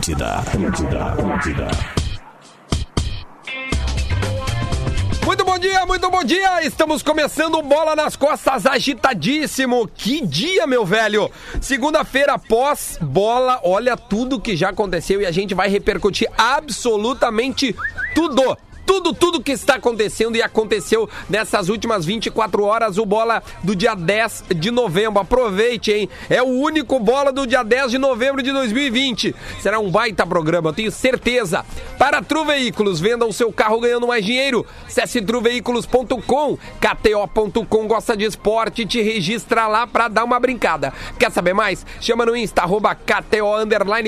Atlântida, Atlântida, Atlântida. Muito bom dia, muito bom dia! Estamos começando Bola nas Costas agitadíssimo. Que dia, meu velho! Segunda-feira após bola, olha tudo que já aconteceu e a gente vai repercutir absolutamente tudo tudo, tudo que está acontecendo e aconteceu nessas últimas 24 horas, o bola do dia 10 de novembro. Aproveite, hein? É o único bola do dia 10 de novembro de 2020. Será um baita programa, eu tenho certeza. Para Tru Veículos, venda o seu carro ganhando mais dinheiro. Acesse truveículos.com, kto.com, gosta de esporte, te registra lá para dar uma brincada. Quer saber mais? Chama no Insta, arroba KTO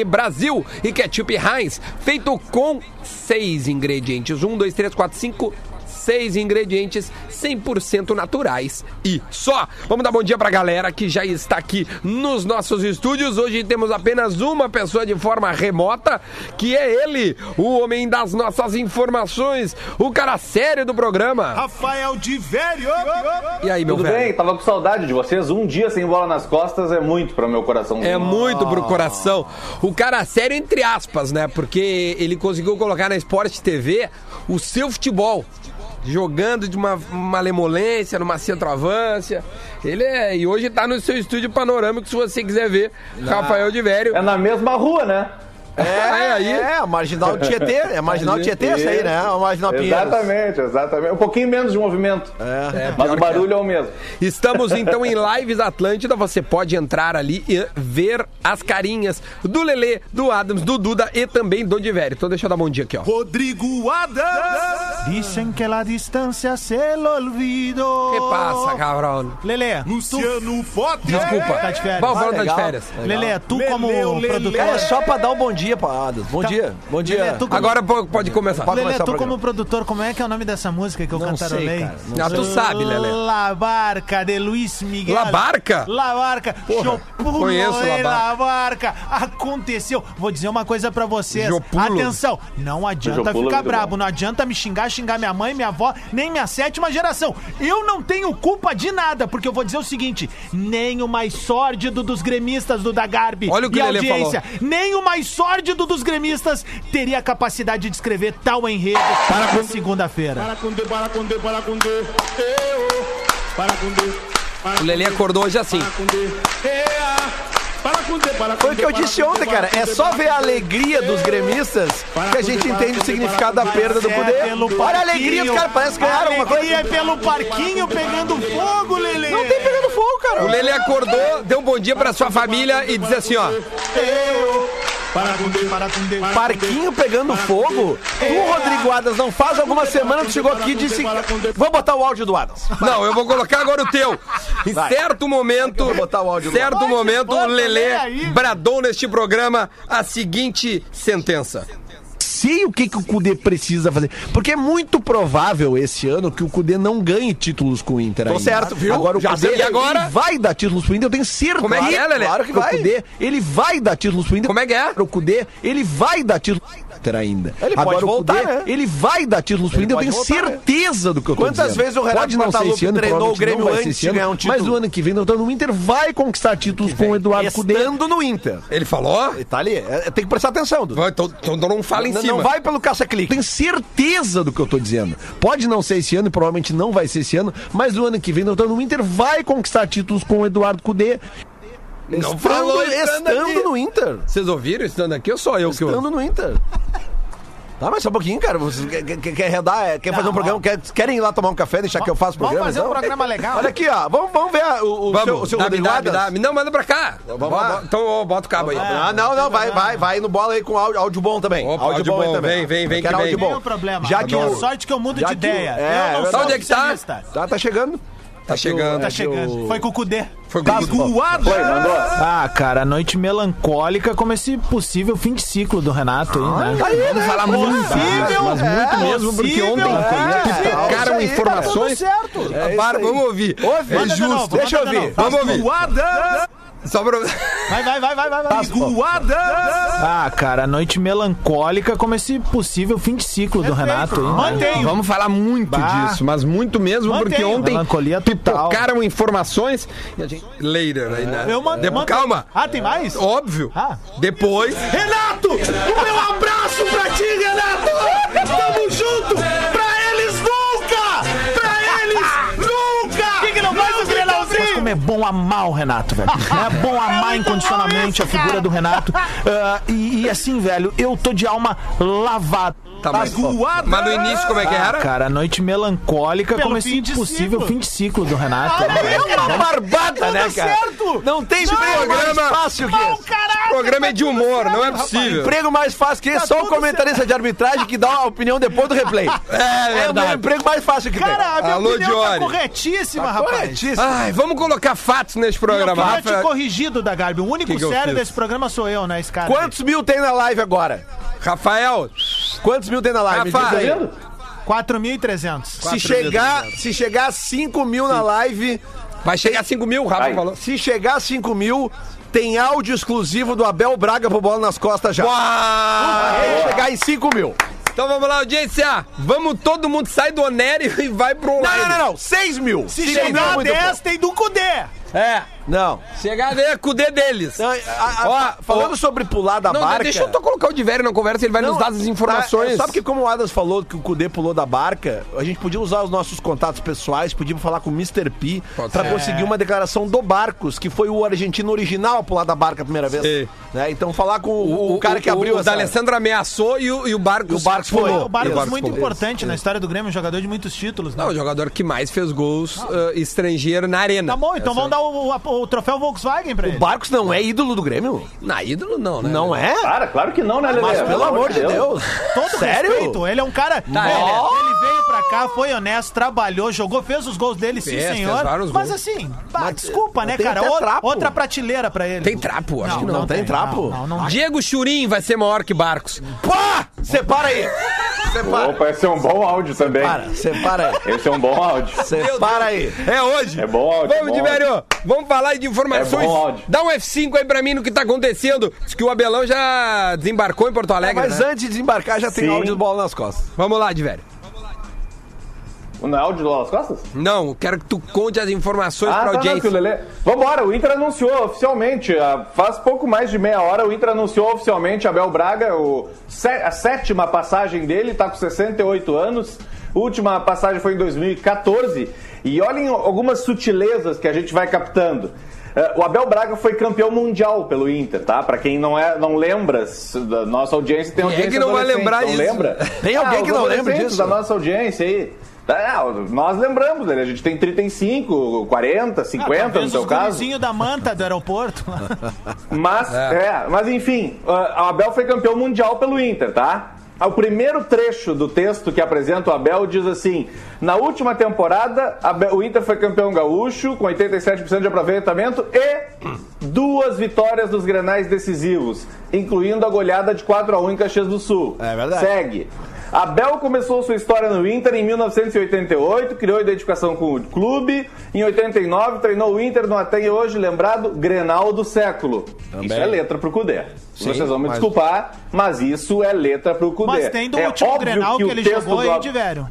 Brasil e Ketchup Heinz, feito com seis ingredientes. Um, dois, três, quatro, cinco, seis ingredientes 100% naturais e só. Vamos dar bom dia pra galera que já está aqui nos nossos estúdios. Hoje temos apenas uma pessoa de forma remota, que é ele, o homem das nossas informações, o cara sério do programa. Rafael de Velho. E aí, meu Tudo velho? bem? Tava com saudade de vocês. Um dia sem bola nas costas é muito para o meu coração. É muito pro coração. O cara sério, entre aspas, né? Porque ele conseguiu colocar na Sport TV o seu futebol. Jogando de uma malemolência, numa centroavância. Ele é. E hoje tá no seu estúdio panorâmico, se você quiser ver. Rafael de Vério. É na mesma rua, né? É, aí. É, a Marginal Tietê. É a Marginal Tietê essa aí, né? A Marginal Pinheiros. Exatamente, exatamente. Um pouquinho menos de movimento. É, Mas pior o que barulho é o mesmo. Estamos então em Lives Atlântida. Você pode entrar ali e ver as carinhas do Lelê, do Adams, do Duda e também do Divério. Então deixa eu dar bom dia aqui, ó. Rodrigo Adams. Dicen que la distancia se olvido. que passa, cabrão? Lelê, Luciano Potter. Desculpa. Tá de férias. Bom, vamos tá de Legal. férias. Lelê, tu Lelê, como Lelê, produtor... Lelê. É só pra dar um bom dia pra Adas. Bom Tá. dia, bom dia. Lelê, como- Agora po- pode começar. Pode Lelê, começar tu como produtor, como é que é o nome dessa música que eu Não cantarolei? sei, cara, não Ah, tu sabe, Lelê. La Barca, de Luiz Miguel. La Barca? La Barca. Chopulo conheço La Barca. La Barca. Aconteceu. Vou dizer uma coisa pra vocês. Jopulo. Atenção, não adianta Jopulo é ficar muito brabo, bom. não adianta me xingar, xingar minha mãe, minha avó, nem minha sétima geração. Eu não tenho culpa de nada, porque eu vou dizer o seguinte, nem o mais sórdido dos gremistas do Dagarbi Olha o que e Lelê audiência, nem o mais sórdido dos gremistas teria a capacidade de escrever tal enredo para segunda-feira. Para com D, para com D, para com D. Eu. Para com D. para O Lelê acordou hoje assim. Foi o que eu disse ontem, cara. É só ver a alegria dos gremistas que a gente entende o significado da perda do É poder. pelo Olha a alegria, os caras parecem que ganharam alguma coisa. é pelo parquinho pegando fogo, Lelê. Não tem pegando fogo, cara. O Lelê acordou, deu um bom dia pra sua família e disse assim, ó. Para Parquinho pegando fogo? Tu, Rodrigo Adas, não faz alguma semana tu chegou aqui e disse. Vou botar o áudio do Adas. Não, eu vou colocar agora o teu. Em Vai. certo momento, vou botar o áudio do certo momento, aí. bradou neste programa a seguinte sentença. Sei o que, que o Cudê precisa fazer. Porque é muito provável esse ano que o Cudê não ganhe títulos com o Inter Tô ainda. certo, viu? Agora o Já Cudê sei. Agora? vai dar títulos pro Inter, eu tenho certeza. Como é que é, Lelê? Claro que vai. O Cudê, ele vai dar títulos pro Inter. Como é que é? O Cudê, ele vai dar títulos Inter ainda. Ele Agora, pode voltar, Cudê, né? ele vai dar títulos pro Inter, eu tenho voltar, né? certeza do que eu tô Quantas dizendo. vezes o Renato Portaluppi ano, treinou o Grêmio antes de ganhar um título? Mas o ano que vem, então, no Inter vai conquistar títulos com o Eduardo Cudê. Estando no Inter. Ele falou? Tá ali. É, tem que prestar atenção, Dudu. Vai, Então, então não fala em Não- cima. Não vai pelo caça-clique. Tenho certeza do que eu tô dizendo. Pode não ser esse ano e provavelmente não vai ser esse ano, mas o ano que vem, então, o Inter vai conquistar títulos com o Eduardo Cudê. Não falou Estando, estando aqui. no Inter. Vocês ouviram estando aqui ou só eu que eu... Estando no Inter. Tá, mas só um pouquinho, cara. Você quer, quer, quer redar, é, quer fazer um programa, quer, querem ir lá tomar um café, deixar que eu faça o Vamos programa? fazer um então? programa legal. Olha aqui, ó. Vamos, vamos ver a- o, o Vamos, seu, o seu dá, Rodrigo dá, dá. Não, manda pra cá. Vamos lá. Então, ó, bota o cabo aí. Ah, não, não, vai, vai, vai no bola aí com áudio, áudio bom também. Opa, áudio aí bom, vem, vem, vem Eu quero que áudio vem. bom. Não tem problema. Já que Adoro. o... Sorte que eu mudo de ideia. é, eu é não sou verdade. Onde é que tá? Tá, tá chegando. Tá chegando. Tá É chegando. Foi com o Cudê. Foi com o Foi, mandou. Ah, cara, noite melancólica como esse possível fim de ciclo do Renato aí, né? Vamos falar muito, Possível, mas muito é, mesmo, porque ontem é, é isso aí, informações. tá tudo certo. É Para, aí. vamos ouvir. Ouve, é justo. novo, Deixa eu ouvir. Vamos ouvir. O Adas Só pra... Vai, vai, vai, vai, vai. vai. Ah, cara, noite melancólica como esse possível fim de ciclo do Renato. Mantenho. Vamos falar muito Bah. disso, mas muito mesmo, porque Mantenho. ontem Melancolia total. pipocaram informações e a gente... Later, aí, né? Eu mando, Depo- mando- Calma. Ah, tem mais? Óbvio. Ah. Depois... Renato, o meu abraço pra ti, Renato! Tamo junto! Como é bom amar o Renato, velho. É bom amar incondicionalmente a figura do Renato. Ah, e, e assim, velho, eu tô de alma lavada. Tá, mas, mas no início como é que Ah, era? cara, noite melancólica Pelo como esse fim de ciclo. fim de ciclo do Renato. É uma barbada, né, cara? certo! Não tem Não, emprego mais programa- fácil que Bom, esse. caraca! O programa é de tá humor, não é possível. Emprego mais fácil que esse, Tá só o comentarista de arbitragem que dá a opinião depois do replay. É É o emprego mais fácil que Cara, a minha Alô, opinião tá Diori. corretíssima, tem. rapaz. Corretíssimo. Ai, vamos colocar fatos nesse Eu programa, queria te Rafa. corrigido da Garbi. O único Que eu sério desse programa sou eu, né, esse cara? Quantos mil tem na live agora? Rafael, Quantos mil tem na live? Me diz Rafa, aí. Vendo? 4.300. Se chegar, se chegar a 5 mil na live, vai chegar a 5 mil, o Rafa falou. se chegar a 5 mil, tem áudio exclusivo do Abel Braga pro bola nas costas já. Uau! Vai chegar em 5 mil. Então vamos lá, audiência. Vamos todo mundo sair do Onério e vai pro Não, online. não, não, não. 6 mil. Se mil é chegar a muito 10, pouco. tem do Cudê. É, Não. chegar a ver com o D deles. Não, a- a- Ó, falando ó. sobre pular da Não, barca. deixa eu só colocar o Diverio na conversa, ele vai nos dar as informações. Tá, sabe que como o Adams falou que o Kudê pulou da barca, a gente podia usar os nossos contatos pessoais, podíamos falar com o Mr. P Pode pra ser. conseguir uma declaração do Barcos, que foi o argentino original a pular da barca a primeira vez. Sim. Né? Então falar com o, o cara que abriu o, essa... O D'Alessandro ameaçou e o, e o Barcos, E o Barcos foi. pulou. O Barcos o muito importante na história do Grêmio, um jogador de muitos títulos. Né? Não, o jogador que mais fez gols ah, estrangeiro na arena. Tá bom, então Essa- vamos dar o, o- o troféu Volkswagen pra O ele. Barcos não é ídolo do Grêmio? Na ídolo não, né? Não é? Cara, claro que não, né, Lelê? Mas pelo amor de Deus. Todo Sério? respeito, ele é um cara. Tá, ele é- ele veio pra cá, foi honesto, trabalhou, jogou, fez os gols dele, sim, Fez, fez senhor. Mas assim, pá, Mas desculpa, né, tem cara? até Ou- trapo. outra prateleira pra ele. Tem trapo, acho que não. não tem trapo? Não, não, não. Diego Churim vai ser maior que Barcos. Pá! Separa aí! Separa. Opa, esse é um bom áudio também. Para, separa aí. Esse é um bom áudio. Separa aí. É hoje. É bom áudio. Vamos, é Diverio. Vamos falar de informações. É bom áudio. Dá um F5 aí pra mim no que tá acontecendo. Diz que o Abelão já desembarcou em Porto Alegre, Mas né? antes de desembarcar já tem Sim. áudio do bola nas costas. Vamos lá, Diverio. Não é áudio do Las Costas? Não, quero que tu conte as informações Ah, pra tá audiência. tranquilo, Lelê. Vambora, o Inter anunciou oficialmente, ah, faz pouco mais de meia hora, o Inter anunciou oficialmente Abel Braga, o, a sétima passagem dele, tá com 68 anos. Última passagem foi em 2014. E olhem algumas sutilezas que a gente vai captando. Eh, O Abel Braga foi campeão mundial pelo Inter, tá? Pra quem não, é, não lembra, nossa audiência tem Quem é que não vai lembrar não isso? lembra? Tem alguém os que não lembra disso? Da nossa audiência aí. Ah, nós lembramos dele, a gente tem 35, 40, 50 no Ah, Talvez seu caso. gurizinhos da manta do aeroporto. Mas, é. mas enfim, a Abel foi campeão mundial pelo Inter, tá? O primeiro trecho do texto que apresenta o Abel diz assim: na última temporada, Abel- o Inter foi campeão gaúcho, com 87% de aproveitamento e duas vitórias nos grenais decisivos, incluindo a goleada de 4 a 1 em Caxias do Sul. É verdade. Segue. Abel começou sua história no Inter em 1988, criou identificação com o clube. Em 89, treinou o Inter no até hoje lembrado Grenal do século. Isso é letra pro Cudê. Vocês vão me mas- desculpar, mas isso é letra pro Cudê. Mas tem do é último óbvio Grenal que, o ele jogou do- aí, de velho.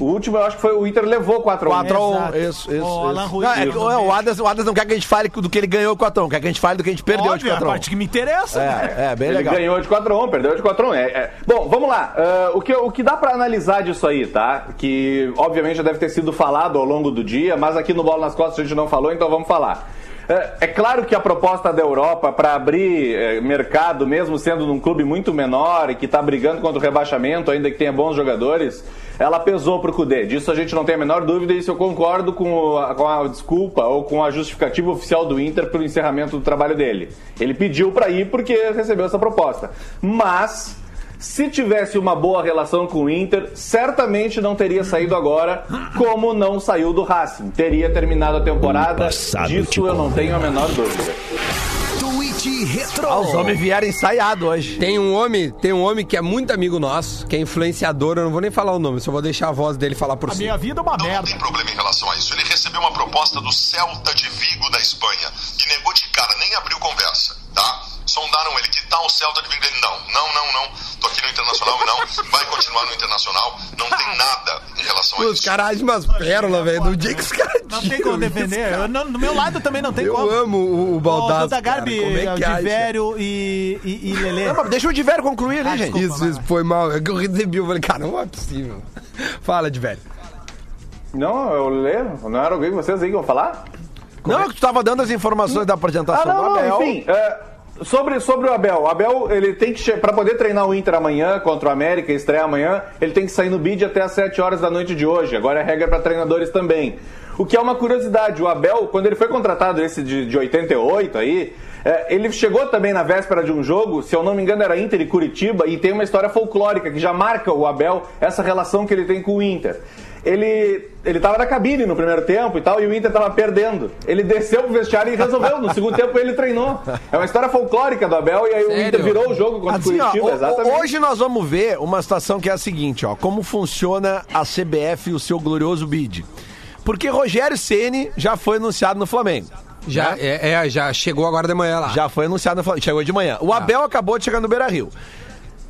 O último eu acho que foi o Inter levou 4 a 1. 4 a 1. Exato. Isso, isso. O Alan isso. Ruiz Não, é é, o. Adams, o Adams não quer que a gente fale do que ele ganhou com o 4 a 1, quer que a gente fale do que a gente perdeu de Óbvio, é a 4 a 1. parte que me interessa. né? É, é, bem Ele legal. ganhou de 4 a 1, perdeu de 4 a 1. É, é. Bom, vamos lá. Ah, o, que, o que dá pra analisar disso aí, tá? Que obviamente já deve ter sido falado ao longo do dia, mas aqui no Bola nas Costas a gente não falou, então vamos falar. É, é claro que a proposta da Europa para abrir é, mercado, mesmo sendo num clube muito menor e que está brigando contra o rebaixamento, ainda que tenha bons jogadores, ela pesou pro Cudê. Disso a gente não tem a menor dúvida e isso eu concordo com, o- com a desculpa ou com a justificativa oficial do Inter pelo encerramento do trabalho dele. Ele pediu para ir porque recebeu essa proposta. Mas se tivesse uma boa relação com o Inter, certamente não teria saído agora, como não saiu do Racing. Teria terminado a temporada, passado disso eu não tenho a menor dúvida. Retro. Ah, os homens vieram ensaiado hoje. Tem um homem, tem um homem que é muito amigo nosso, que é influenciador, eu não vou nem falar o nome, só vou deixar a voz dele falar por A si. minha vida é uma Não, não merda. tem problema em relação a isso. Ele recebeu uma proposta do Celta de Vigo da Espanha. E negou de cara, nem abriu conversa? Sondaram ele, que tal o Celta de vir dele? Não, não, não, não. Tô aqui no Internacional e não. Vai continuar no Internacional. Não tem nada em relação a Os isso. caras agem umas pérolas, velho. Do dia que os caras Não tem como defender. Eu, não- do meu lado também não tem Eu como. amo o, o Baldassi, Duda cara. Garbi, Como é que acha? Divério e, e, e Lelê. Não, mas deixa o Divério concluir ali, Ah, gente. desculpa. Isso, isso foi mal. É que eu recebi, eu falei, cara, não é possível. Fala, velho. Não, eu leio. Não era alguém que vocês aí que iam falar? Não, é que tu tava dando as informações da Ah, apresentação não, do não, Abel. enfim. é, sobre, sobre o Abel. O Abel, ele tem que. Para poder treinar o Inter amanhã contra o América, estrear amanhã, ele tem que sair no bid até às 7 horas da noite de hoje. Agora é regra para treinadores também. O que é uma curiosidade, o Abel, quando ele foi contratado esse de, de 88 aí, é, ele chegou também na véspera de um jogo, se eu não me engano era Inter e Curitiba, e tem uma história folclórica que já marca o Abel, essa relação que ele tem com o Inter. Ele, ele tava na cabine no primeiro tempo e tal, e o Inter tava perdendo. Ele desceu pro vestiário e resolveu. No segundo tempo ele treinou. É uma história folclórica do Abel, e aí o Sério? Inter virou o jogo contra Assim, o ó, Curitiba, o- o- exatamente. hoje nós vamos ver uma situação que é a seguinte, ó, como funciona a CBF e o seu glorioso bid. Porque Rogério Ceni já foi anunciado no Flamengo. Já, é, é, já chegou agora de manhã lá. Já foi anunciado no Flamengo, chegou de manhã. O Abel acabou de chegar no Beira-Rio.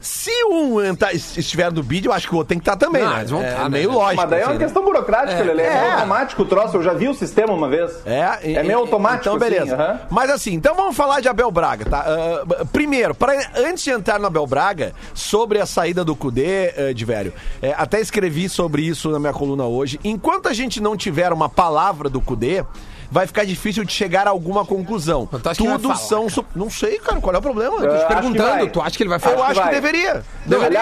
Se um estiver no bid, eu acho que o outro tem que estar também, Não, né? vão é tá, né? meio lógico. Mas daí é uma assim, né? questão burocrática, Lelê. É, É. automático o troço. Eu já vi o sistema uma vez. É, e- é meio e- automático. Então, beleza. assim, aham. Mas assim, então vamos falar de Abel Braga, tá? Ah, primeiro, pra, antes de entrar no Abel Braga, sobre a saída do Cudê, uh, de velho, é, até escrevi sobre isso na minha coluna hoje. Enquanto a gente não tiver uma palavra do Cudê, vai ficar difícil de chegar a alguma conclusão. Mas tu acha que ele Tudo são. su- Não sei, cara, qual é o problema? É, Tô te perguntando, tu acha que ele vai falar? Eu acho que acho que vai. deveria.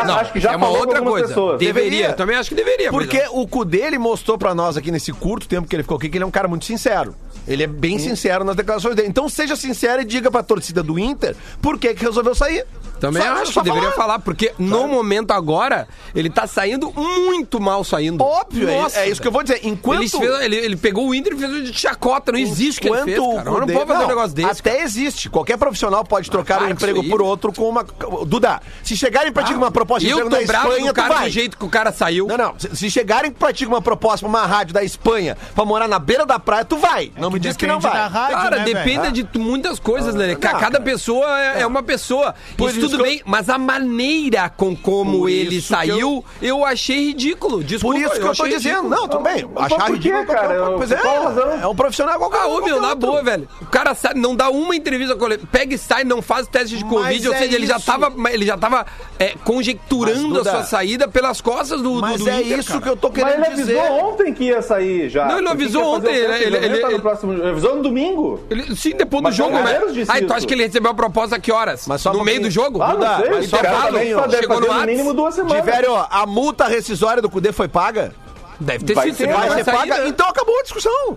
Não, acho que já é uma outra coisa. pessoas. Deveria. Deveria. Eu também acho que deveria. mas- Porque o Cudê, ele mostrou pra nós aqui nesse curto tempo que ele ficou aqui, que ele é um cara muito sincero. Ele é bem sincero nas declarações dele. Então seja sincero e diga pra torcida do Inter por que que resolveu sair. Também Só- acho só que deveria falar. falar, porque no momento agora, ele tá saindo muito mal saindo. Óbvio, é- Nossa, é, isso que eu vou dizer. Enquanto... Ele, fez- ele- ele pegou o Inter e fez de chacota. Não existe o que ele fez, Enquanto cara. não pode fazer um negócio desse. Até existe. Qualquer profissional pode trocar um para com emprego por outro com uma. Duda, se chegarem pra ti com uma proposta de E eu emprego na bravo Espanha, cara tu vai. do jeito que o cara saiu. Não, não. Se, se chegarem pra ti com uma proposta pra uma rádio da Espanha pra morar na beira da praia, tu vai. Não me diz que não vai. rádio, Cara, né, depende de tu- muitas coisas, né? Ca- não, Cada cara. pessoa é, é uma pessoa. Isso tudo eu- bem, mas a maneira com como Por ele saiu, eu... achei ridículo. Por Desculpa, isso que eu, tô achei dizendo. ridículo. Não, tudo bem. Mas Achar por quê, ridículo. cara? Eu- Pois é, por razão? é um profissional qualquer Ah, ô, qualquer meu, na outro. boa, velho. O cara sai, não dá uma entrevista com ele. Pega e sai, não faz teste de Mas Covid. ou é seja, ele já tava, ele já tava é, conjecturando Mas, Duda, a sua saída pelas costas do, do, Mas é Inter, isso cara. que eu tô Mas querendo ele avisou dizer. ontem que ia sair já. Não, ele não avisou ontem, ele- próximo, ele avisou no domingo. Ele- sim, depois do Mas jogo, né? Disse Ah, tu isso. acha que ele recebeu a proposta a que horas? Mas só no um meio do pouquinho. Jogo? Ah, não Duda, sei, mas o só deve chegou no no mínimo duas semanas. Tiveram, ó, a multa rescisória do Cudê foi paga? Deve ter sido. Vai ser sair, paga? né? Então acabou a discussão.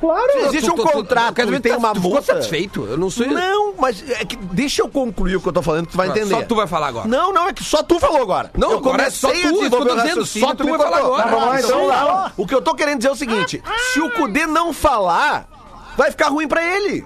Claro. Se existe Tu- um tu- tu- contrato e se tem tá- uma tu ficou multa. satisfeito? Eu não sei. Não, mas é que deixa eu concluir o que eu tô falando, que tu vai entender. só tu vai falar agora. Não, não, é que só tu falou agora. Não, eu agora é só tu, eu tô dizendo, só tu me vai falar agora. Tá, então, lá. O que eu tô querendo dizer é o seguinte: se o Cudê não falar, vai ficar ruim pra ele.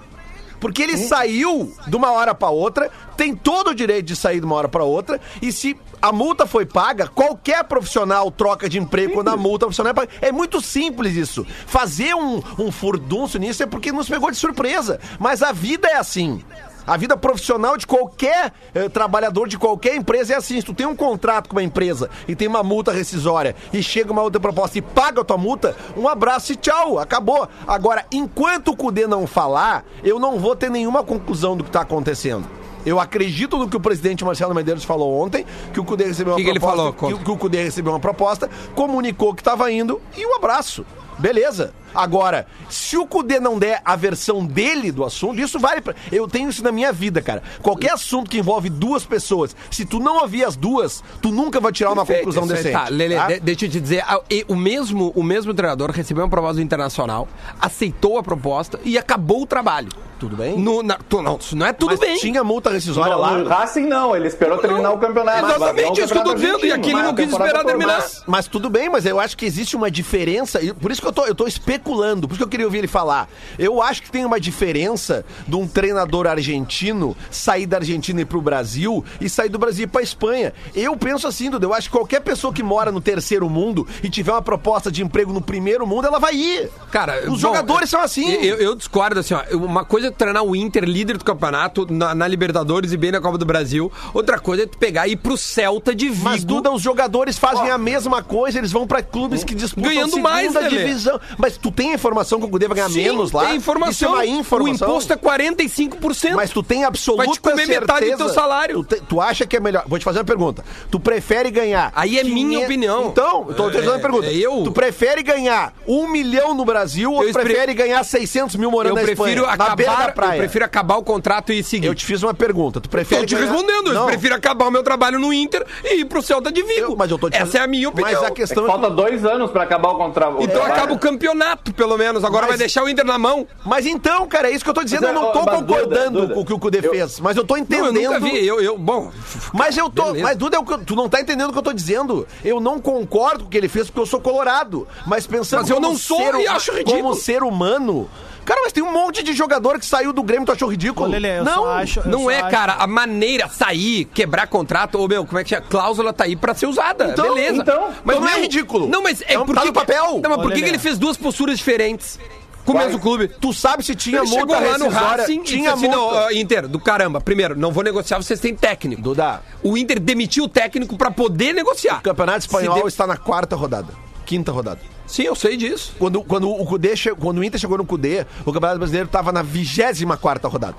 Porque ele saiu de uma hora pra outra, tem todo o direito de sair de uma hora pra outra, e se a multa foi paga, qualquer profissional troca de emprego quando a multa profissional é paga. É muito simples isso. Fazer um, um furdunço nisso é porque nos pegou de surpresa. Mas a vida é assim. A vida profissional de qualquer eh, trabalhador de qualquer empresa é assim. Se tu tem um contrato com uma empresa e tem uma multa rescisória e chega uma outra proposta e paga a tua multa, um abraço e tchau, acabou. Agora, enquanto o Cudê não falar, eu não vou ter nenhuma conclusão do que tá acontecendo. Eu acredito no que o presidente Marcelo Medeiros falou ontem, que o Cudê recebeu uma Que que ele proposta, falou? que, que o Cudê recebeu uma proposta, comunicou que estava indo e um abraço. Beleza. Agora, se o Cudê não der a versão dele do assunto, isso vale pra... Eu tenho isso na minha vida, cara. Qualquer assunto que envolve duas pessoas, se tu não ouvir as duas, tu nunca vai tirar uma Perfeito, conclusão decente. Tá, Lelê, tá? de- deixa eu te dizer, a- o mesmo, o mesmo treinador recebeu uma proposta do Internacional, aceitou a proposta e acabou o trabalho. Tudo bem? No, na- tu- não, isso não é tudo Mas bem. tinha multa rescisória lá. No Racing não, ele esperou terminar o campeonato. Exatamente, não isso que eu tô dizendo, e aqui ele não a quis esperar terminar. Mas, mas tudo bem, mas eu acho que existe uma diferença, e por isso que eu tô, eu tô especulando, por isso que eu queria ouvir ele falar. Eu acho que tem uma diferença de um treinador argentino sair da Argentina e ir pro Brasil e sair do Brasil pra Espanha. Eu penso assim, Dudu, eu acho que qualquer pessoa que mora no terceiro mundo e tiver uma proposta de emprego no primeiro mundo, ela vai ir. Cara, os bom, jogadores são assim. Eu, eu discordo, assim, ó. Uma coisa é treinar o Inter, líder do campeonato, na, na Libertadores e bem na Copa do Brasil. Outra coisa é tu pegar e ir pro Celta de Vigo. Mas, Duda, os jogadores fazem a mesma coisa, eles vão pra clubes que disputam Ganhando mais, né, divisão. Mas tu tem informação que o Cudê vai ganhar Sim, menos lá? Tem informação. Isso é uma informação. O imposto é 45%. Mas tu tem absoluta Vai te comer certeza... metade do teu salário. Tu, te- tu acha que é melhor... Vou te fazer uma pergunta. Tu prefere ganhar... Aí é minha opinião. Então, eu tô te fazendo uma É, pergunta. é eu. Tu prefere ganhar um milhão no Brasil ou Eu tu espre- prefere ganhar 600 mil morando eu na prefiro Espanha? na beira da acabar, eu prefiro acabar o contrato e seguir. Eu te fiz uma pergunta. Tu prefere Tô te ganhar- respondendo, eu Não. prefiro acabar o meu trabalho no Inter e ir pro Celta de Vigo. Eu- mas eu tô te Essa fazendo- é a minha opinião. Mas a É que questão é falta dois anos pra acabar o contrato. Então acaba o campeonato, pelo menos. Agora Mas- vai deixar o Inter na mão. Mas então, cara, é isso que eu tô dizendo. Mas, eu não tô mas, concordando Duda, com o que o Cudê eu- fez. Mas eu tô Não, entendendo. eu nunca vi. Eu, eu, bom, Mas eu tô. Beleza. Mas, Duda, é eu- tu não tá entendendo o que eu tô dizendo. Eu não concordo com o que ele fez porque eu sou colorado. Mas pensando Mas eu não sou ser, e acho ridículo. Como ser humano. Cara, mas tem um monte de jogador que saiu do Grêmio, tu achou ridículo? Lelê, eu não. só acho- eu Não só é, acho- cara, a maneira, sair, quebrar contrato, ou meu, como é que chama? Cláusula tá aí pra ser usada. Então, beleza. então, então não é meu, ridículo. Não, mas é Então, porque. tá no papel. Não, mas por que, ele fez duas posturas diferentes com o mesmo clube? Tu sabe se tinha Ele chegou multa lá no? Racing Tinha assim, multa. não, Inter, do caramba, primeiro, não vou negociar, vocês têm técnico. Duda. O Inter demitiu o técnico pra poder negociar. O Campeonato Espanhol de- está na quarta rodada. Quinta rodada. Sim, eu sei disso. Quando, quando o Cudê che... quando o Inter chegou no Cudê, o Campeonato Brasileiro estava na 24 rodada.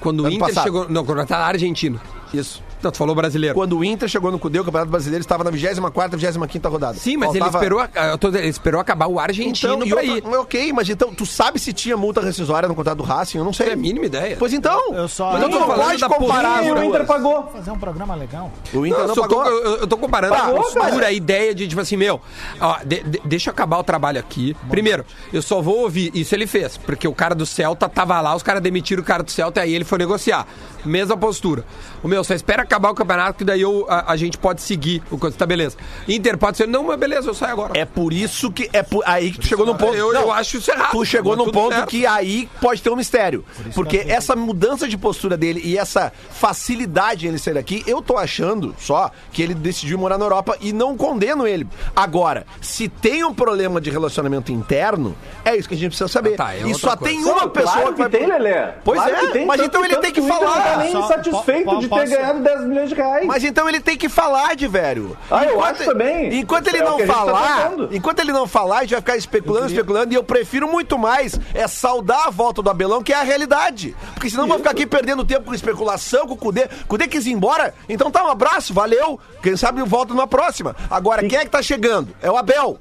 Quando o Inter passado. chegou. Não, quando tá argentino. Isso. Não, tu falou brasileiro. Quando o Inter chegou no Cudê, o Campeonato Brasileiro estava na 24 25 rodada. Sim, mas ele Faltava- esperou, a- eu tô ele esperou acabar o argentino Então, e pra outra- ir. ok, mas então, tu sabe se tinha multa rescisória no contrato do Racing? Eu não sei. É a mínima ideia. Pois então. Eu só- Mas Eu tu tô não falando pode da comparar E o. Inter pagou. Fazer um programa legal. O Inter Não, não, só tô- pagou. eu, eu tô comparando Pagou, a postura, cara. a ideia de, tipo assim, meu, ó, de- de- deixa eu acabar o trabalho aqui. Primeiro, eu só vou ouvir, isso ele fez, porque o cara do Celta tava lá, os caras demitiram o cara do Celta e aí ele foi negociar. Mesma postura. O meu, só espera acabar o campeonato que daí eu, a, a gente pode seguir o coisa. Tá, beleza. Inter pode ser, não, mas beleza, eu saio agora. É por isso que. É por, aí que tu chegou num ponto. Eu- Não, eu acho isso errado. Tu chegou num ponto certo. que aí pode ter um mistério. Porque essa mudança de postura dele e essa facilidade em ele ser aqui, eu tô achando só que ele decidiu morar na Europa e não condeno ele. Agora, se tem um problema de relacionamento interno, é isso que a gente precisa saber. Ah, tá, é e só coisa. tem uma pessoa claro que vai- tem, Lelê. Pois Claro é, que tem, mas então ele tem que falar. Tá nem Só- satisfeito po- de ter posso- ganhado 10 milhões de reais. Mas então ele tem que falar de velho. Ah, eu acho também. Enquanto ele É não tá falar, tentando. enquanto ele não falar, a gente vai ficar especulando, especulando, e eu prefiro muito mais é saudar a volta do Abelão, que é a realidade. Porque senão eu vou ficar aqui perdendo tempo com especulação, com o Cudê. Cudê quis ir embora, então tá, um abraço, valeu. Quem sabe eu volto numa próxima. Agora, quem é que tá chegando? É o Abel.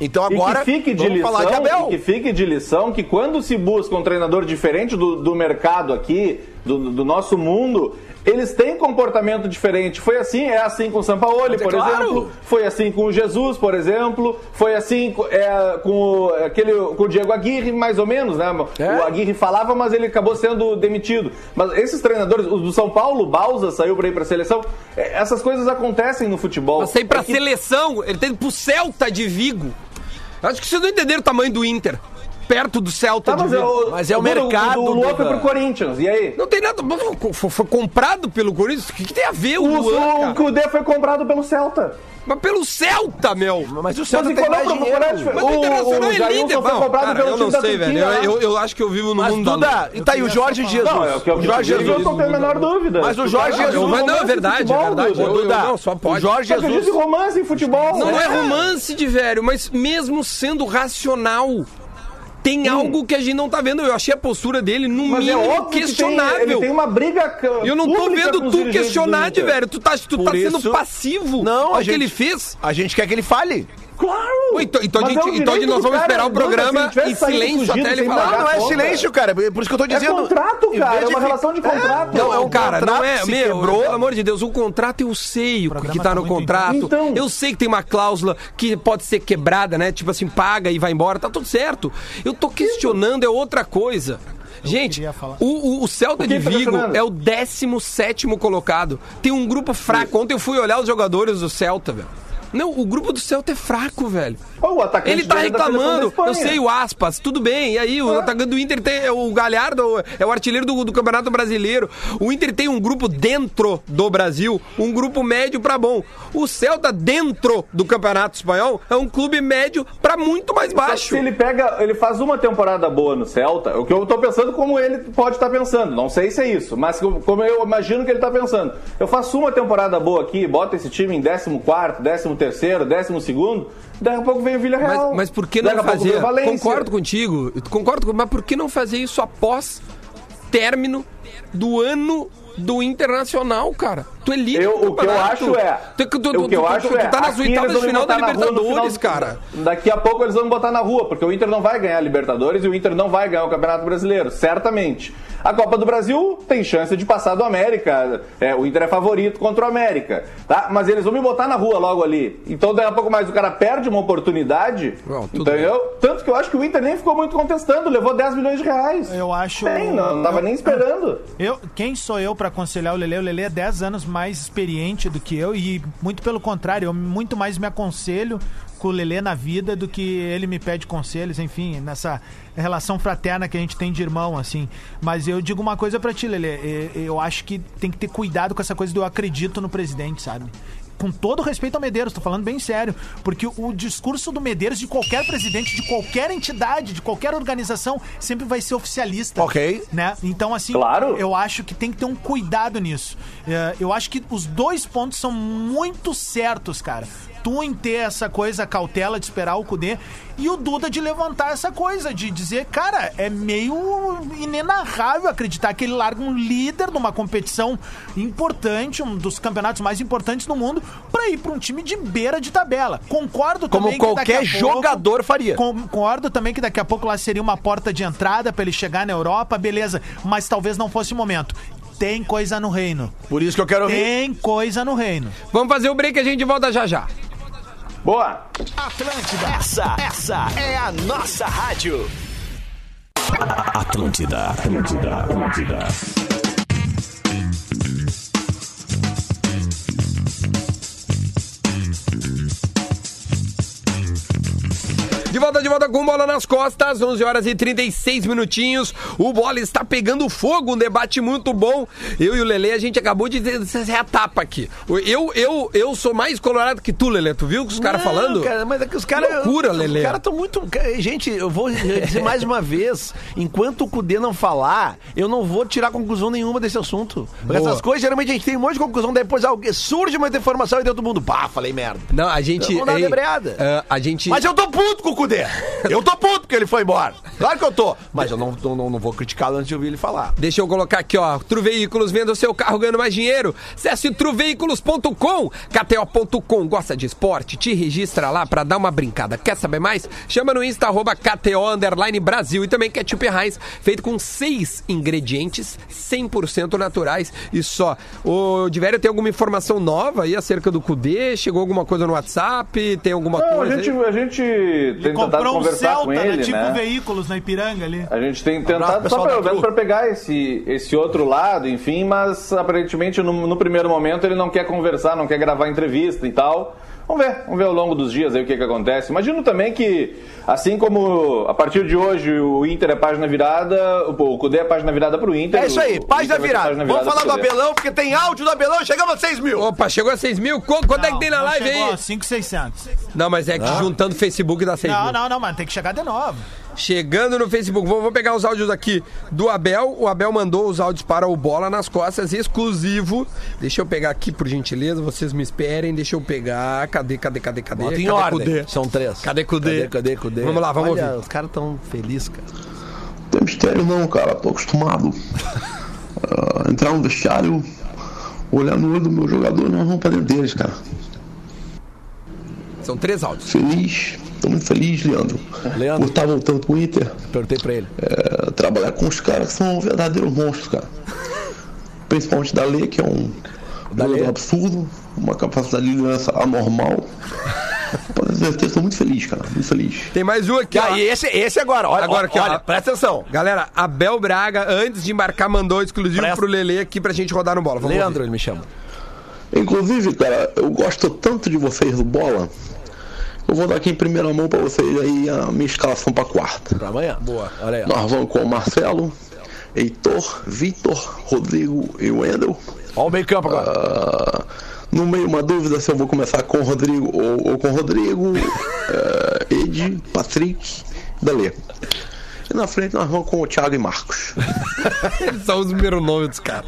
Então agora, e que fique de vamos lição, falar de Abel. e que fique de lição que quando se busca um treinador diferente do, do mercado aqui, do, do nosso mundo, eles têm comportamento diferente. Foi assim, é assim com o Sampaoli, por claro. exemplo. Foi assim com o Jesus, por exemplo. Foi assim é, com, o, aquele, com o Diego Aguirre, mais ou menos, né? É. O Aguirre falava, mas ele acabou sendo demitido. Mas esses treinadores, o do São Paulo, o Balsa saiu para ir para a seleção. é, Essas coisas acontecem no futebol. Mas sair pra É que- seleção, ele tem ido pro Celta de Vigo. Acho que vocês não entenderam o tamanho do Inter. Perto do Celta Tá, de mas, é Vigo. o, Mas é o Duda, mercado, O Luan foi pro Corinthians, e aí? Não tem nada. Foi, foi comprado pelo Corinthians? O que, que tem a ver o, O, Luan, o? Cudê foi comprado pelo Celta. Mas pelo Celta, meu! Mas o Mas Celta e tem é mais o dinheiro. problema? Mas o Internacional é Jailson líder, foi não, comprado cara, pelo eu time não da sei, velho. Turquia, Eu, né? eu, eu acho que eu vivo no Mas mundo da Duda, e tá aí o Jorge Jesus. Não, é o que eu o Jorge eu Jesus. não tenho a menor dúvida. Mas o Jorge Jesus- eu- Mas não, é verdade, é verdade. Duda. Eu- eu- não, só pode. O Jorge Eu acredito em Jesus. romance em futebol. Não é É. romance de velho, mas mesmo sendo racional, tem algo que a gente não tá vendo. Eu achei a postura dele, no Mas é mínimo, óbvio que tem, questionável. ele tem uma briga eu não tô vendo tu questionar velho. Tu tá, tu Por tá sendo isso- passivo Não, ao a que gente- ele fez. A gente quer que ele fale. Claro! Então, então, gente- é então nós vamos cara, esperar o Duda, programa tivesse em silêncio fugido até ele falar. Não, não é silêncio, cara. Por isso que eu tô É dizendo. contrato, Em cara. vez É uma relação de contrato. Não, é um cara, não contrato é. Meu, quebrou. pelo amor de Deus, o contrato eu sei o que tá tá no contrato. Então. Eu sei que tem uma cláusula que pode ser quebrada, né? Tipo assim, paga e vai embora, tá tudo certo. Eu tô questionando, é outra coisa. Gente, queria falar. o, o, o Celta O de tá Vigo questionando? é o 17 colocado. Tem um grupo fraco. Ontem eu fui olhar os jogadores do Celta, velho. Não, o grupo do Celta é fraco, velho. Ô, o atacante Ele tá é reclamando. Eu sei, o Aspas, tudo bem. E aí, o atacante do Inter tem. O Galhardo é o artilheiro do, do Campeonato Brasileiro. O Inter tem um grupo dentro do Brasil, um grupo médio pra bom. O Celta, dentro do Campeonato Espanhol, é um clube médio pra muito mais baixo. Se ele pega, ele faz uma temporada boa no Celta, o que eu tô pensando como ele pode estar pensando. Não sei se é isso, mas como eu imagino que ele tá pensando. Eu faço uma temporada boa aqui, boto esse time em 14, 13 terceiro, 12 segundo, daqui a pouco vem o Villarreal. Mas, mas por que não fazer? Concordo contigo, concordo, mas por que não fazer isso após término do ano do Internacional, cara? Tu é líder Eu- o que eu acho é. Tu, tu, tu, o que eu tu- acho tu- tu é. tá nas oitavas de final da Libertadores, final- cara. Daqui a pouco eles vão botar na rua, porque o Inter não vai ganhar a Libertadores e o Inter não vai ganhar o Campeonato Brasileiro, certamente. A Copa do Brasil tem chance de passar do América. É, o Inter é favorito contra o América, tá? Mas eles vão me botar na rua logo ali. Então daqui a pouco mais o cara perde uma oportunidade, Bom, tudo entendeu? Tanto que eu acho que o Inter nem ficou muito contestando, levou 10 milhões de reais. Eu acho. Tem, não, não tava nem esperando. Eu, quem sou eu pra aconselhar o Lele? O Lele é 10 anos mais experiente do que eu e muito pelo contrário, eu muito mais me aconselho com o Lele na vida do que ele me pede conselhos, enfim, nessa relação fraterna que a gente tem de irmão, assim. Mas eu digo uma coisa pra ti, Lele, eu acho que tem que ter cuidado com essa coisa do eu acredito no presidente, sabe? Com todo respeito ao Medeiros, tô falando bem sério, porque o discurso do Medeiros de qualquer presidente, de qualquer entidade, de qualquer organização, sempre vai ser oficialista Ok. né? Então, assim, Claro. eu acho que tem que ter um cuidado nisso. É, eu acho que os dois pontos são muito certos, cara. Tu em ter essa coisa, cautela de esperar o Cudê, e o Duda de levantar essa coisa, de dizer, cara, é meio inenarrável acreditar que ele larga um líder numa competição importante, um dos campeonatos mais importantes do mundo, pra ir pra um time de beira de tabela. Concordo Como também que daqui qualquer a pouco- jogador faria. Concordo também que daqui a pouco lá seria uma porta de entrada pra ele chegar na Europa, beleza. Mas talvez não fosse o momento. Tem coisa no reino. Por isso que eu quero ouvir. Tem coisa no reino. Vamos fazer o break a gente volta já já. Boa! Atlântida. Essa, essa é a nossa rádio. Atlântida, Atlântida, Atlântida. De volta, de volta com bola nas costas, 11 horas e 36 minutinhos. O bola está pegando fogo, um debate muito bom. Eu e o Lele, a gente acabou de dizer a tapa aqui. Eu, eu, eu sou mais colorado que tu, Lele. Tu viu que os caras Não, falando? Cara, mas é que os caras. loucura, Lelê. Os caras estão muito. Gente, eu vou dizer mais uma vez: enquanto o Cudê não falar, eu não vou tirar conclusão nenhuma desse assunto. Porque Boa. essas coisas, geralmente a gente tem um monte de conclusão, depois surge uma informação e deu todo mundo. Pá, falei merda. Não, a gente. Uma ei, ah, a gente. Mas eu tô puto com o Cudê. Eu tô puto porque ele foi embora. Claro que eu tô. Mas eu não, não, não, vou criticá-lo antes de ouvir ele falar. Deixa eu colocar aqui, ó. Truveículos, venda o seu carro ganhando mais dinheiro. Acesse truveículos.com, kto.com. Gosta de esporte? Te registra lá pra dar uma brincada. Quer saber mais? Chama no Insta, arroba KTO Underline Brasil. E também Ketchup Heinz, feito com seis ingredientes 100% naturais e só. Ô, Divério, tem alguma informação nova aí acerca do Cudê? Chegou alguma coisa no WhatsApp? Tem alguma Não, a coisa gente, aí? a gente tem tentado Comprou um conversar com Celta, ele, né? Tipo né? veículos na Ipiranga ali. A gente tem tentado só pelo menos para pegar esse, esse outro lado, enfim, mas aparentemente no, no primeiro momento ele não quer conversar, não quer gravar entrevista e tal. Vamos ver, vamos ver ao longo dos dias aí o que, que acontece. Imagino também que, assim como a partir de hoje o Inter é página virada, o, o Cudê é página virada pro Inter. É isso aí, o- o página vai ser virada. página Vamos virada falar do. Abelão, porque tem áudio do Abelão, chegamos a 6 mil. Opa, chegou a 6 mil? Qu- Quanto é que tem na Não live aí? a 5,600. Não, mas é que juntando o Facebook dá 6 Não, mil. não, não, mano. Tem que chegar de novo. Chegando no Facebook, vou, vou pegar os áudios aqui do Abel. O Abel mandou os áudios para o Bola nas Costas, exclusivo. Deixa eu pegar aqui, por gentileza, vocês me esperem. Deixa eu pegar. Cadê, cadê, cadê, cadê? Bota em cadê ordem. Cudê? São três. Cadê Cudê? Cadê, cadê, Cudê? Vamos lá, vamos Olha, ouvir. Os caras tão felizes, cara. Tem mistério não, cara. Tô acostumado. Ah, entrar no vestiário, olhar no olho do meu jogador e nós vamos pra dentro deles, cara. São três áudios. Feliz, tô muito feliz, Leandro. Leandro. Por estar voltando pro Inter, Perguntei pra ele. é, trabalhar com os caras que são verdadeiros monstros, cara. Principalmente da Lei, que é um jogador absurdo, uma capacidade de liderança anormal. Pode certeza, tô muito feliz, cara. Muito feliz. Tem mais um aqui, Ah, ó. e esse, esse agora, olha, Agora aqui, ó. olha, presta atenção. Galera, Abel Braga, antes de embarcar, mandou exclusivo Presta- pro Lele aqui pra gente rodar no bola. Vamos Leandro, ouvir. ele me chama. Inclusive, cara, eu gosto tanto de vocês do bola. Eu vou dar aqui em primeira mão pra vocês aí a minha escalação pra quarta. Pra amanhã. Boa. Olha aí. Nós vamos com o Marcelo, Heitor, Vitor, Rodrigo e Wendel. Ó o meio campo agora. Ah, no meio, uma dúvida se eu vou começar com o Rodrigo ou, ou com o Rodrigo, ah, Ed, Patrick, Dalê. E na frente nós vamos com o Thiago e Marcos. Eles são os primeiros nomes dos caras.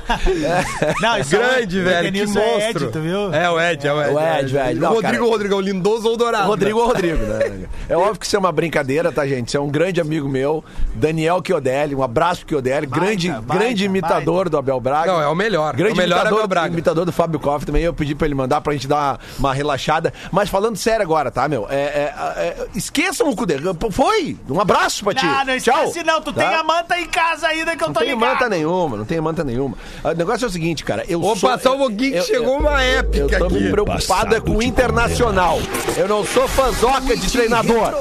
Não, isso Grande, é, o velho. Que Edenilson é monstro. Ed, tu viu? É o Ed, é o Ed. O Ed, o Ed. Não, Rodrigo, cara. Rodrigo, Lindoso ou Dourado. Rodrigo ou Rodrigo, né? É óbvio que isso é uma brincadeira, tá, gente? Você é um grande amigo meu, Daniel Chiodelli. Um abraço, Chiodelli. Baita, Grande, baita, grande imitador baita. do Abel Braga. Não, é o melhor. Grande o melhor é imitador, Abel Braga. imitador do Fábio Koff também. Eu pedi pra ele mandar pra gente dar uma, uma relaxada. Mas falando sério agora, tá, meu? É, é, é, esqueçam o Cudê. Foi! Um abraço pra ti. Não, não Tchau. esquece não, tu Tá? tem a manta em casa ainda que eu Não tô tem ligado. manta nenhuma, não tem manta nenhuma. O negócio é o seguinte, cara. Eu Vou sou, passar um pouquinho que chegou eu- uma épica Eu tô aqui. me preocupada Passado com o Internacional. Eu não sou fãzoca de treinador.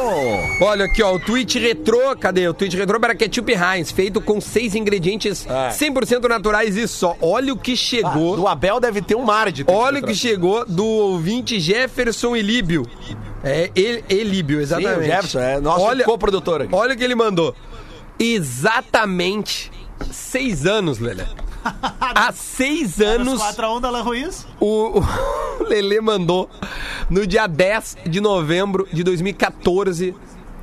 Olha aqui, ó, o tweet retrô, cadê? O tweet retrô para ketchup Heinz, feito com seis ingredientes É. 100% naturais e só. Olha o que chegou. Do Abel deve ter um mar de Olha o que chegou do ouvinte Jefferson Elíbio. É, El- Elíbio, Sim, exatamente. o Jefferson é nosso olha, coprodutor aqui. Olha o que ele mandou. Exatamente seis anos, Lelé. Há seis anos, 4x1 da Lan Ruiz. o, o Lelê mandou no dia 10 de novembro de 2014,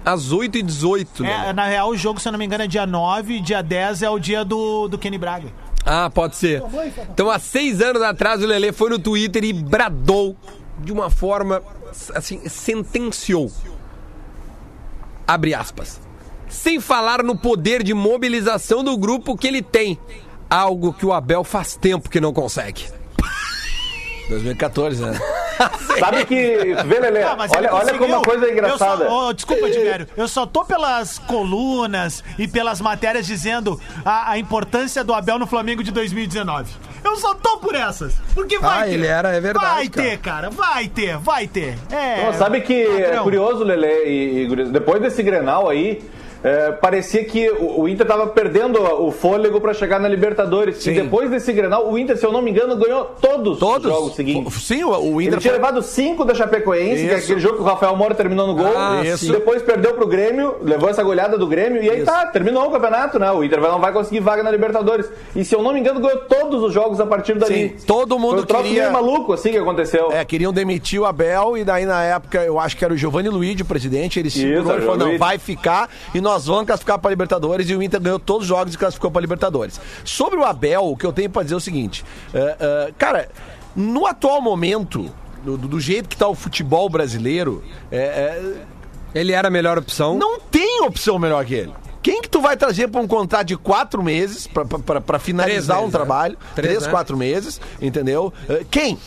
às 8h18. Lelê. É, na real, o jogo, se eu não me engano, é dia 9, dia 10 é o dia do, do Kenny Braga. Ah, pode ser. Então, há seis anos atrás, o Lelê foi no Twitter e bradou de uma forma, assim, sentenciou. Abre aspas. Sem falar no poder de mobilização do grupo que ele tem. Algo que o Abel faz tempo que não consegue. 2014, né? Sabe que. Vê, Lelê, Ah, olha, olha como uma coisa é engraçada. Eu só, oh, desculpa, Diverio. Eu só tô pelas colunas e pelas matérias dizendo a, a importância do Abel no Flamengo de 2019. Eu só tô por essas. Porque vai Ah, ter. ele era- é verdade, Vai cara. ter, cara. Vai ter, vai ter. É. Não, sabe que é patrão. curioso, Lele e, e depois desse Grenal aí, é, parecia que o, o Inter tava perdendo o fôlego pra chegar na Libertadores. Sim. E depois desse Grenal, o Inter, se eu não me engano, ganhou todos, Todos? os jogos seguintes. Sim, o, o Inter Ele tinha foi- levado cinco da Chapecoense, que é Isso. aquele jogo que o Rafael Moura terminou no gol. Ah, isso. Depois perdeu pro Grêmio, levou essa goleada do Grêmio, e aí Isso. tá, terminou o campeonato, né? O Inter não vai conseguir vaga na Libertadores. E se eu não me engano, ganhou todos os jogos a partir dali. Sim, todo mundo Foi um queria- meio maluco, assim, que aconteceu. É, queriam demitir o Abel e daí na época eu acho que era o Giovanni Luigi, o presidente, ele segurou Isso, e falou, não, vai ficar e nós vamos classificar para Libertadores e o Inter ganhou todos os jogos e classificou para Libertadores. Sobre o Abel, o que eu tenho para dizer é o seguinte, é, é, cara, no atual momento, do, do- jeito que tá o futebol brasileiro, é, é, Ele era a melhor opção. não tem opção melhor que ele. Quem que tu vai trazer para um contrato de quatro meses pra finalizar um né? trabalho? Três, Três, né? quatro meses, entendeu? Quem?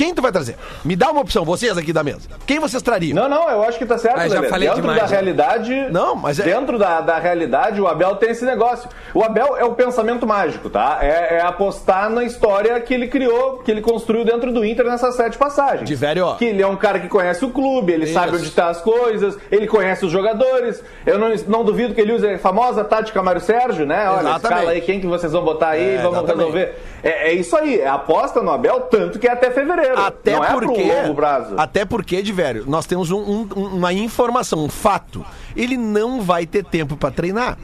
Quem tu vai trazer? Me dá uma opção, vocês aqui da mesa. Quem vocês trariam? Não, não, eu acho que tá certo, Ah, já falei Dentro demais, da já. realidade. Não, mas é- Dentro da, da realidade, o Abel tem esse negócio. O Abel é o pensamento mágico, tá? É, é apostar na história que ele criou, que ele construiu dentro do Inter nessas sete passagens. De velho, ó. Que ele é um cara que conhece o clube, ele Isso. sabe onde tá as coisas, ele conhece os jogadores. Eu não, não duvido que ele use a famosa tática Mário Sérgio, né? Olha, Exatamente. escala aí quem que vocês vão botar aí, É, vamos exatamente. resolver. É, é isso aí, é aposta no Abel, tanto que é até fevereiro. Até não porque. é longo prazo. Até porque, de velho, nós temos um- um- uma informação, um fato. Ele não vai ter tempo pra treinar.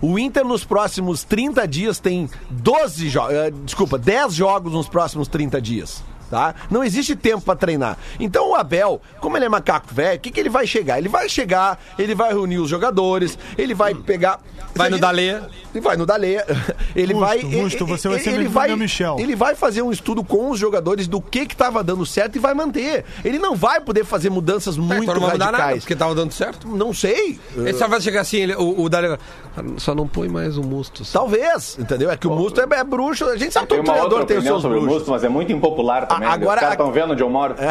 O Inter nos próximos 30 dias tem 12 jogos. Desculpa, 10 jogos nos próximos 30 dias. Tá? Não existe tempo pra treinar. Então o Abel, como ele é macaco velho, o que, que ele vai chegar? Ele vai chegar, ele vai reunir os jogadores, ele vai pegar. Vai no Dalê. Ele vai no Dalê. Ele vai. Musto, você vai ser ele meu vai, Michel. ele vai fazer um estudo com os jogadores do que que tava dando certo e vai manter. Ele não vai poder fazer mudanças muito então não vai mudar nada, radicais. porque tava dando certo. Não sei. Ele só vai chegar assim, ele- o, o Dalê... Só não põe mais o musto. Talvez, entendeu? É que o Musto é, é bruxo. A gente sabe que todo treinador tem os seus bruxos. Musto, mas é muito impopular também. Né? agora- Os caras estão vendo onde eu moro.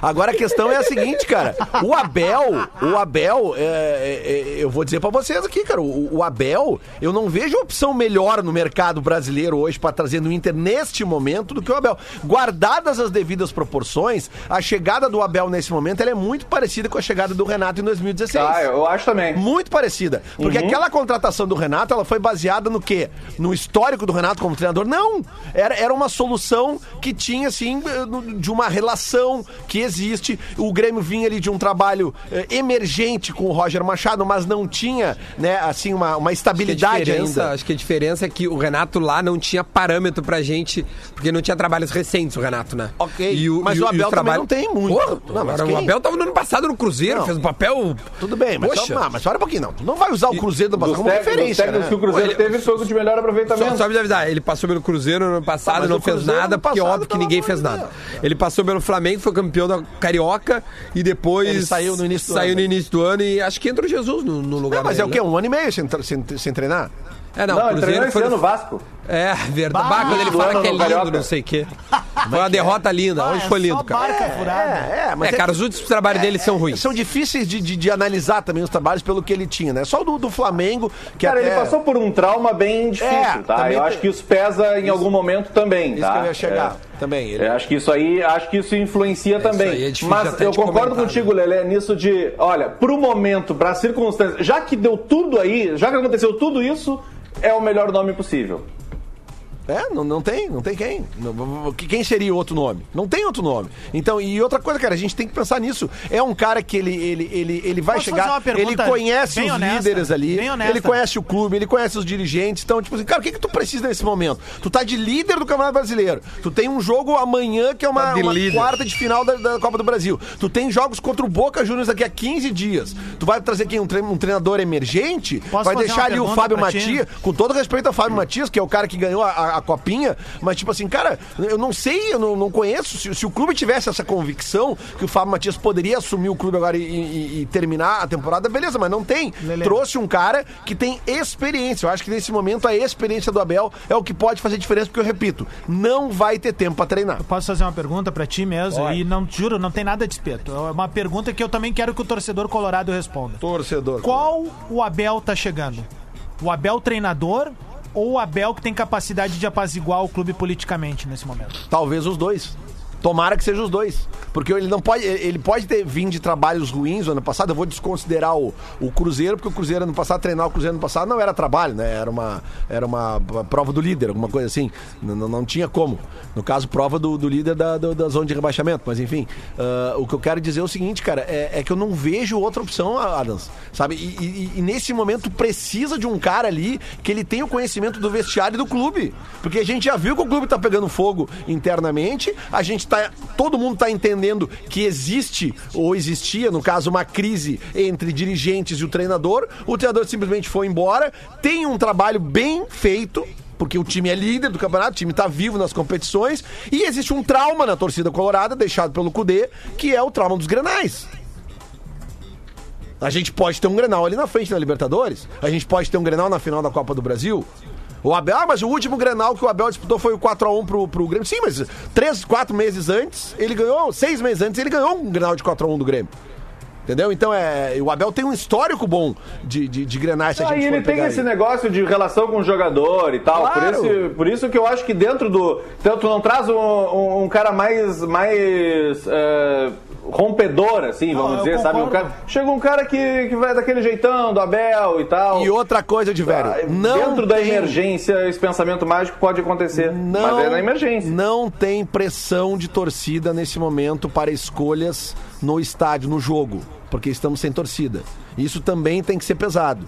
Agora a questão é a seguinte, cara. O Abel, o Abel, é, é, é, eu vou dizer pra vocês aqui, cara. O, o Abel, eu não vejo opção melhor no mercado brasileiro hoje pra trazer no Inter neste momento do que o Abel. Guardadas as devidas proporções, a chegada do Abel nesse momento ela é muito parecida com a chegada do Renato em 2016. Ah, eu acho também. Muito parecida. Porque aquela contratação do Renato, ela foi baseada no quê? No histórico do Renato como treinador? Não! Era, era uma solução que tinha, assim, eh, de uma relação que existe. O Grêmio vinha ali de um trabalho eh, emergente com o Roger Machado, mas não tinha, né, assim, uma, uma Acho estabilidade diferença, ainda. acho que a diferença é que o Renato lá não tinha parâmetro pra gente, porque não tinha trabalhos recentes, o Renato, né? Ok, mas o e Abel os também não tem muito. Porra, Não, mas o Abel tava no ano passado no Cruzeiro, Não. fez um papel. Tudo bem, mas, Poxa. só, mas olha um pouquinho, não. Tu não vai usar o Cruzeiro do Passado como referência, né? que o Cruzeiro Olha, teve foi o de melhor Só, aproveitamento. só me avisar, ele passou pelo Cruzeiro no ano passado, mas não o fez nada, porque óbvio que ninguém amor fez nada. Ele passou pelo Flamengo, foi campeão da Carioca e depois. Ele saiu no início do saiu ano. no início do ano e acho que entra o Jesus no, no lugar Não, mas é o dele, quê? né? Um ano e meio sem, sem, sem treinar? É, não, Não, o ele treinou Cruzeiro esse foi. no Vasco. É, verdade. Bah, quando ele fala que é lindo, Carioca. não sei o quê. Foi uma derrota linda. Hoje é foi lindo, cara. barca furada. É, é, mas É, cara, os últimos trabalhos dele são ruins. São difíceis de, de, de analisar também os trabalhos pelo que ele tinha, né? Só o do, do Flamengo, que Cara, até... ele passou por um trauma bem difícil, É, tá? também Eu tem- acho que isso pesa em algum momento também, Isso tá? que eu ia chegar É. também. Ele... É, acho que isso aí, acho que isso influencia também. aí é difícil Mas até eu de concordo comentar, contigo, Lelê, nisso de, olha, pro momento, pra circunstância, já que deu tudo aí, já que aconteceu tudo isso, é o melhor nome possível. É, não, não tem, não tem quem. Não- quem seria outro nome? Não tem outro nome. Então, e outra coisa, cara, a gente tem que pensar nisso. É um cara que ele, ele, ele, ele vai Posso chegar, ele conhece os honesta? líderes ali, ele conhece o clube, ele conhece os dirigentes. Então, tipo assim, cara, o que, que tu precisa nesse momento? Tu tá de líder do Campeonato Brasileiro. Tu tem um jogo amanhã que é uma, Tá de uma quarta de final da, da Copa do Brasil. Tu tem jogos contra o Boca Juniors daqui a 15 dias. Tu vai trazer quem? Um, tre- um treinador emergente? Posso vai deixar ali o Fábio? Matias, com todo respeito ao Fábio Matias, que é o cara que ganhou a, a- a copinha, mas tipo assim, cara, eu não sei, eu não, não conheço. Se, se o clube tivesse essa convicção que o Fábio Matias poderia assumir o clube agora e, e- e terminar a temporada, beleza, mas não tem. Lelê. Trouxe um cara que tem experiência. Eu acho que nesse momento a experiência do Abel é o que pode fazer diferença, porque eu repito, não vai ter tempo pra treinar. Posso fazer uma pergunta pra ti mesmo? E não, juro, não tem nada de espeto. É uma pergunta que eu também quero que o torcedor colorado responda. Torcedor. Qual o Abel tá chegando? O Abel treinador ou Abel que tem capacidade de apaziguar o clube politicamente nesse momento? Talvez os dois. Tomara que seja os dois. Porque ele não pode. Ele pode ter vindo de trabalhos ruins no ano passado. Eu vou desconsiderar o, o Cruzeiro, porque o Cruzeiro ano passado, treinar o Cruzeiro ano passado não era trabalho, né? Era uma, era uma prova do líder, alguma coisa assim. Não, não, tinha como. No caso, prova do, do líder da, do- da zona de rebaixamento. Mas enfim, ah, o que eu quero dizer é o seguinte, cara, é, é que eu não vejo outra opção, Adams. Sabe? E, e- e nesse momento precisa de um cara ali que ele tenha o conhecimento do vestiário do clube. Porque a gente já viu que o clube tá pegando fogo internamente, a gente tá. Todo mundo tá entendendo que existe, ou existia, no caso, uma crise entre dirigentes e o treinador. O treinador simplesmente foi embora. Tem um trabalho bem feito. Porque o time é líder do campeonato, o time tá vivo nas competições. E existe um trauma na torcida colorada, deixado pelo Cudê, que é o trauma dos grenais. A gente pode ter um Grenal ali na frente na Libertadores. A gente pode ter um Grenal na final da Copa do Brasil. O Abel, ah, mas o último Grenal que o Abel disputou foi o 4x1 pro, pro Grêmio. Sim, mas três, quatro meses antes, ele ganhou, seis meses antes, ele ganhou um Grenal de 4x1 do Grêmio. Entendeu? Então é. O Abel tem um histórico bom de, de, de Grenais se a Ah, gente e ele tem esse aí. negócio de relação com o jogador e tal. Claro. Por, isso, por isso que eu acho que dentro do. Tu não traz um, um- um cara mais. mais é, rompedor, assim, vamos eu dizer, sabe? Um cara, chega um cara que, que vai daquele jeitão do Abel e tal. E outra coisa, de velho. Ah, não dentro da tem- emergência, esse pensamento mágico pode acontecer. Não, mas é na emergência. Não tem pressão de torcida nesse momento para escolhas no estádio, no jogo, porque estamos sem torcida. Isso também tem que ser pesado.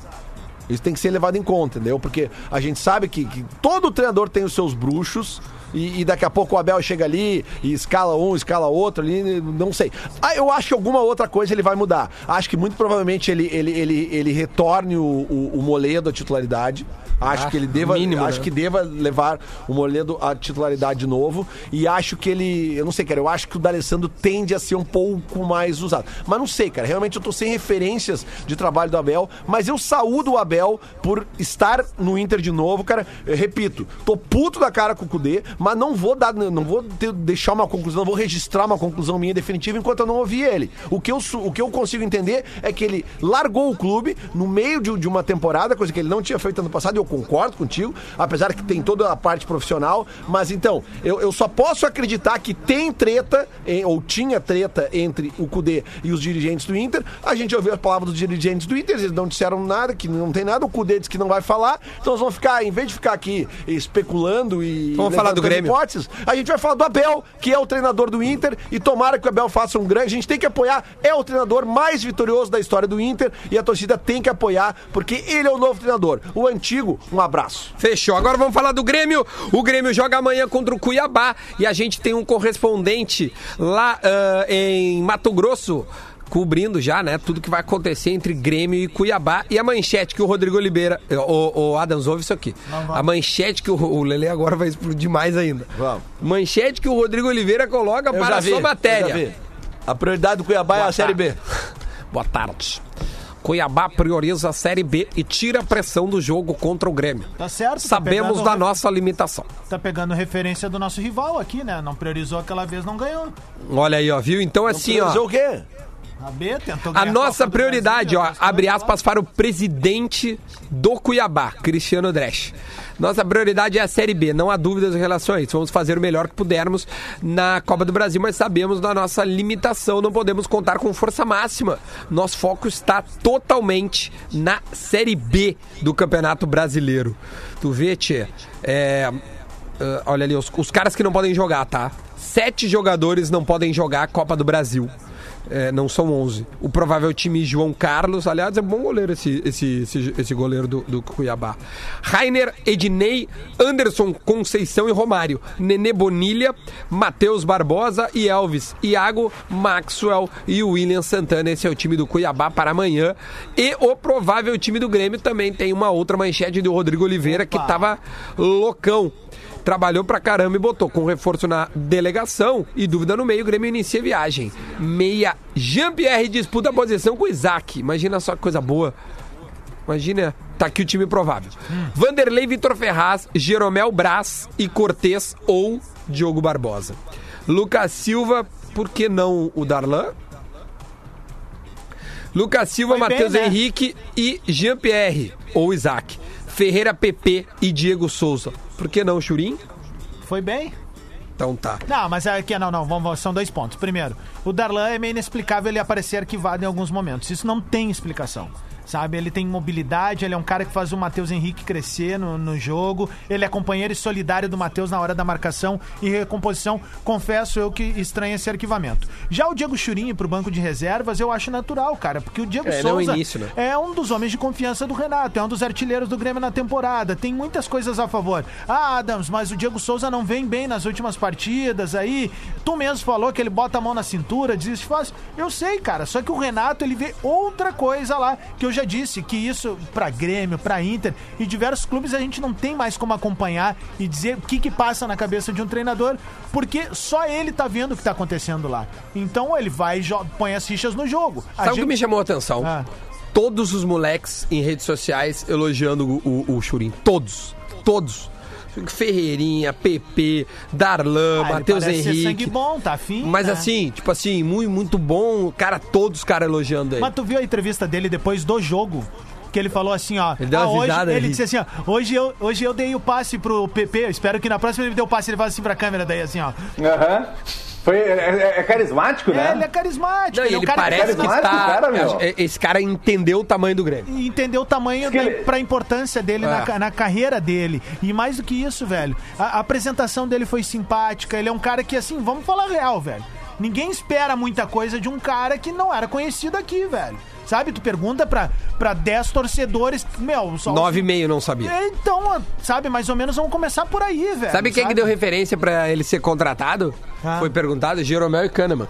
Isso tem que ser levado em conta, entendeu? Porque a gente sabe que, que todo treinador tem os seus bruxos. E, e daqui a pouco o Abel chega ali e escala um, escala outro ali, não sei. Ah, eu acho que alguma outra coisa ele vai mudar. Acho que muito provavelmente ele, ele, ele, ele retorne o, o, o Moledo à titularidade. Acho Ah, que ele deva, mínimo, acho né? que deva levar o Moledo à titularidade de novo e acho que ele, eu não sei, cara, eu acho que o D'Alessandro tende a ser um pouco mais usado. Mas não sei, cara, realmente eu tô sem referências de trabalho do Abel, mas eu saúdo o Abel por estar no Inter de novo, cara. Eu repito, tô puto da cara com o Cudê, mas não vou dar, não vou ter- deixar uma conclusão, não vou registrar uma conclusão minha definitiva enquanto eu não ouvir ele. O que eu, o que eu consigo entender é que ele largou o clube no meio de, de uma temporada, coisa que ele não tinha feito ano passado, eu concordo contigo, apesar que tem toda a parte profissional, mas então, eu, eu só posso acreditar que tem treta, em- ou tinha treta entre o Cudê e os dirigentes do Inter. A gente ouviu as palavras dos dirigentes do Inter, eles não disseram nada, que não tem nada, o Cudê disse que não vai falar, então nós vamos ficar, em vez de ficar aqui especulando e. Vamos falar do Grêmio. hipóteses, a gente vai falar do Abel, que é o treinador do Inter, e tomara que o Abel faça um grande. A gente tem que apoiar, é o treinador mais vitorioso da história do Inter, e a torcida tem que apoiar, porque ele é o novo treinador. O antigo, um abraço. Fechou. Agora vamos falar do Grêmio. O Grêmio joga amanhã contra o Cuiabá e a gente tem um correspondente lá ah, em Mato Grosso. Cobrindo já, né? Tudo que vai acontecer entre Grêmio e Cuiabá. E a manchete que o Rodrigo Oliveira. O, o Adams, ouve isso aqui. A manchete que o, o Lele agora vai explodir mais ainda. Vamos. Manchete que o Rodrigo Oliveira coloca Eu para já a vi, sua eu já matéria. vi. A prioridade do Cuiabá é a Série B. Boa tarde. Cuiabá prioriza a Série B e tira a pressão do jogo contra o Grêmio. Tá certo. tá Sabemos pegando- da nossa limitação. Tá pegando referência do nosso rival aqui, né? Não priorizou aquela vez, não ganhou. Olha aí, ó, viu? Então assim, ó. O quê? A B tentou A nossa do prioridade, Brasil, ó, abre aspas para o presidente do Cuiabá, Cristiano Dresch. Nossa prioridade é a Série B, não há dúvidas em relação a isso. Vamos fazer o melhor que pudermos na Copa do Brasil, mas sabemos da nossa limitação, não podemos contar com força máxima. Nosso foco está totalmente na Série B do Campeonato Brasileiro. Tu vê, Tchê, é, ah, olha ali, os, os caras que não podem jogar, tá? Sete jogadores não podem jogar a Copa do Brasil. É, não são 11. O provável time João Carlos, aliás, é bom goleiro esse, esse, esse, esse goleiro do, do Cuiabá. Rainer, Ednei, Anderson Conceição e Romário. Nenê Bonilha, Matheus Barbosa e Elvis. Iago, Maxwell e William Santana. Esse é o time do Cuiabá para amanhã. E o provável time do Grêmio também tem uma outra manchete do Rodrigo Oliveira que tava loucão trabalhou pra caramba e botou com reforço na delegação e dúvida no meio, o Grêmio inicia a viagem. Meia Jean-Pierre disputa a posição com o Isaac. Imagina só que coisa boa. Imagina, tá aqui o time provável. Vanderlei, Vitor Ferraz, Jeromel Braz e Cortez ou Diogo Barbosa. Lucas Silva, por que não o Darlan? Lucas Silva, Matheus né? Henrique e Jean-Pierre ou Isaac. Ferreira, PP e Diego Souza. Por que não o Churim? Foi bem? Então tá. Não, mas aqui, não, não, vamos, são dois pontos. Primeiro, o Darlan é meio inexplicável ele aparecer arquivado em alguns momentos. Isso não tem explicação. Sabe, ele tem mobilidade, ele é um cara que faz o Matheus Henrique crescer no, no jogo. Ele é companheiro e solidário do Matheus na hora da marcação e recomposição. Confesso eu que estranha esse arquivamento. Já o Diego Churinho pro banco de reservas, eu acho natural, cara, porque o Diego É, é o Souza início, né? é um dos homens de confiança do Renato, é um dos artilheiros do Grêmio na temporada. Tem muitas coisas a favor. Ah, Adams, mas o Diego Souza não vem bem nas últimas partidas aí. Tu mesmo falou que ele bota a mão na cintura, desiste fácil. Eu sei, cara, só que o Renato ele vê outra coisa lá, que eu já disse, que isso pra Grêmio, pra Inter e diversos clubes a gente não tem mais como acompanhar e dizer o que que passa na cabeça de um treinador, porque só ele tá vendo o que tá acontecendo lá. Então ele vai e põe as fichas no jogo. A Sabe o gente- que me chamou a atenção? Ah. Todos os moleques em redes sociais elogiando o, o, o. Todos. Todos. Ferreirinha, PP, Darlan, Ah, Matheus Henrique. sangue bom, tá afim, Mas né? assim, tipo assim, muito, muito bom. Cara, todos os caras elogiando ele. Mas tu viu a entrevista dele depois do jogo? Que ele falou assim, ó. Ele deu uma ah, hoje, Ele ali. disse assim, ó. Hoje eu, hoje eu dei o passe pro PP. eu Espero que na próxima ele dê o passe. Ele faz assim pra câmera daí, assim, ó. Aham. Foi, é, é- é carismático, né? É, ele é carismático. Não, e é um ele cara parece que carismático, tá. cara, meu. Esse cara entendeu o tamanho do Grêmio. entendeu o tamanho da, ele- pra importância dele na, É. ca- na carreira dele. E mais do que isso, velho, a, a apresentação dele foi simpática. Ele é um cara que, assim, vamos falar real, velho. Ninguém espera muita coisa de um cara que não era conhecido aqui, velho. Sabe, tu pergunta pra, pra 10 torcedores, meu, só. Nove e meio, não sabia. É, Então, sabe, mais ou menos vamos começar por aí, velho. Sabe quem que deu referência pra ele ser contratado? Ah. Foi perguntado, Jeromel e Kahneman.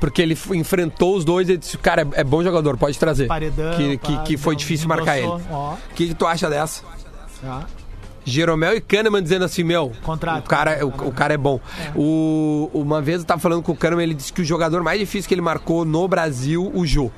Porque ele enfrentou os dois e disse, cara, é, é bom jogador, pode trazer. Paredão, que, que, que foi difícil marcar ele. O que, que tu acha dessa? Jeromel e Kahneman dizendo assim, meu, Contrato. o cara, o, o cara é bom. O, uma vez eu tava falando com o Kahneman, ele disse que o jogador mais difícil que ele marcou no Brasil, o Jô.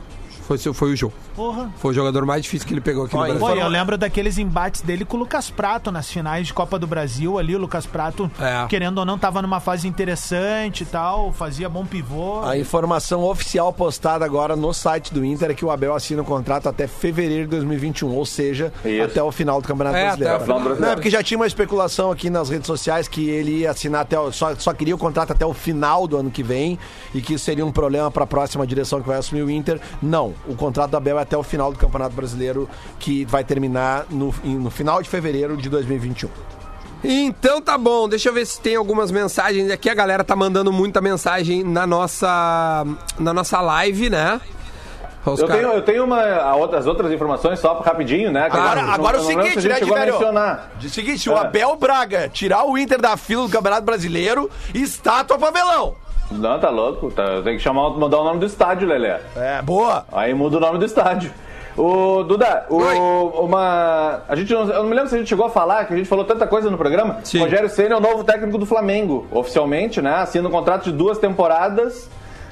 Foi, foi o Jô. Porra. Foi o jogador mais difícil que ele pegou aqui no Brasil. Pô, eu lembro daqueles embates dele com o Lucas Prato nas finais de Copa do Brasil ali. O Lucas Prato, É. querendo ou não, tava numa fase interessante e tal, fazia bom pivô. A informação oficial postada agora no site do Inter é que o Abel assina o contrato até fevereiro de 2021, ou seja, Isso. até o final do Campeonato É, Brasileiro. até o final do Brasileiro. Não, porque já tinha uma especulação aqui nas redes sociais que ele ia assinar até o, só, só queria o contrato até o final do ano que vem e que isso seria um problema para a próxima direção que vai assumir o Inter. Não, o contrato do Abel é até o final do Campeonato Brasileiro que vai terminar no, no final de fevereiro de 2021. Então tá bom, deixa eu ver se tem algumas mensagens aqui. A galera tá mandando muita mensagem na nossa, na nossa live, né? Os Eu cara- tenho, eu tenho uma, a outra- as outras informações só rapidinho, né? Agora, não- agora eu o não lembro seguinte, se né, mencionar. De seguinte, se o É. Abel Braga tirar o Inter da fila do Campeonato Brasileiro, estátua pavelão. Não, tá louco. Tá, tem que chamar, mudar o nome do estádio, Lelé. É, boa. Aí muda o nome do estádio. O Duda, o- uma. A gente não, eu não me lembro se a gente chegou a falar, que a gente falou tanta coisa no programa. Sim. Rogério Senna é o novo técnico do Flamengo, oficialmente, né? Assina um contrato de duas temporadas.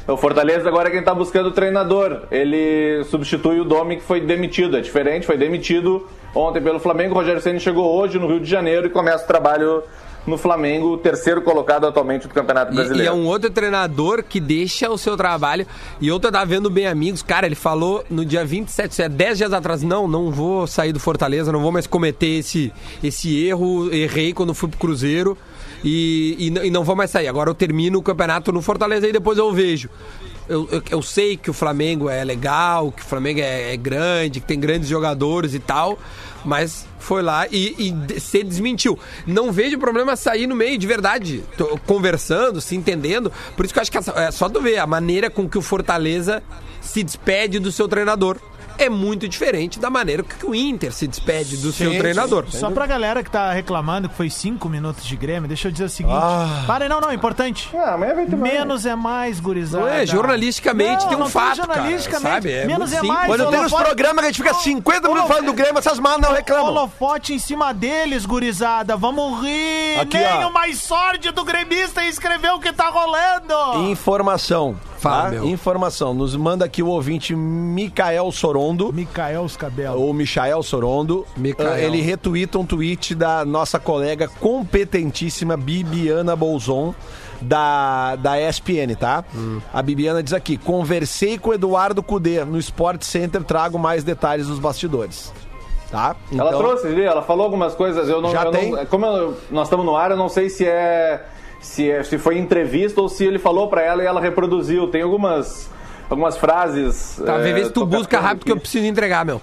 O Fortaleza agora é quem tá buscando o treinador. Ele substitui o Domi que foi demitido. É diferente, foi demitido ontem pelo Flamengo. O Rogério Senna chegou hoje no Rio de Janeiro e começa o trabalho no Flamengo, o terceiro colocado atualmente do Campeonato E, e Brasileiro. é um outro treinador que deixa o seu trabalho. E outro eu tava vendo bem amigos. Cara, ele falou no dia 27, isso é 10 dias atrás, não, não vou sair do Fortaleza, não vou mais cometer esse, esse erro. Errei quando fui pro Cruzeiro. E, e, e não vou mais sair. Agora eu termino o campeonato no Fortaleza e depois eu vejo. Eu, eu, eu sei que o Flamengo é legal, que o Flamengo é, é grande, que tem grandes jogadores e tal, mas foi lá e, e se desmentiu. Não vejo problema sair no meio, de verdade. Tô conversando, se entendendo. Por isso que eu acho que é só tu ver a maneira com que o Fortaleza se despede do seu treinador. É muito diferente da maneira que o Inter se despede do seu Sim, treinador. Só pra galera que tá reclamando que foi cinco minutos de Grêmio, deixa eu dizer o seguinte. Ah. Para, não, não, importante. Ah. Menos é mais, gurizada. Não é, jornalisticamente tem um não fato, cara, jornalisticamente. sabe? É Menos é simples. mais. Quando tem holofote- programas que a gente fica 50 minutos falando do Grêmio, essas malas não reclamam. Holofote em cima deles, gurizada. Vamos rir. Aqui, Nem ó. o mais sórdido gremista escreveu o que tá rolando. Informação. Fala, tá? Informação. Nos manda aqui o ouvinte Micael Sorondo. Micael os cabelos. Ou Michael Sorondo. Micael. Ah, Ele retuita um tweet da nossa colega competentíssima Bibiana Bolzon. Da, da ESPN, tá? A Bibiana diz aqui: conversei com o Eduardo Cudê no Sport Center, trago mais detalhes dos bastidores. Tá? Ela Então- trouxe, viu? ela falou algumas coisas. Eu não, Já eu tem? não- como eu- nós estamos no ar, eu não sei se é se, é, se foi entrevista ou se ele falou pra ela e ela reproduziu. Tem algumas algumas frases. Tá, vê, é, vê se tu busca rápido que eu aqui. preciso entregar, meu.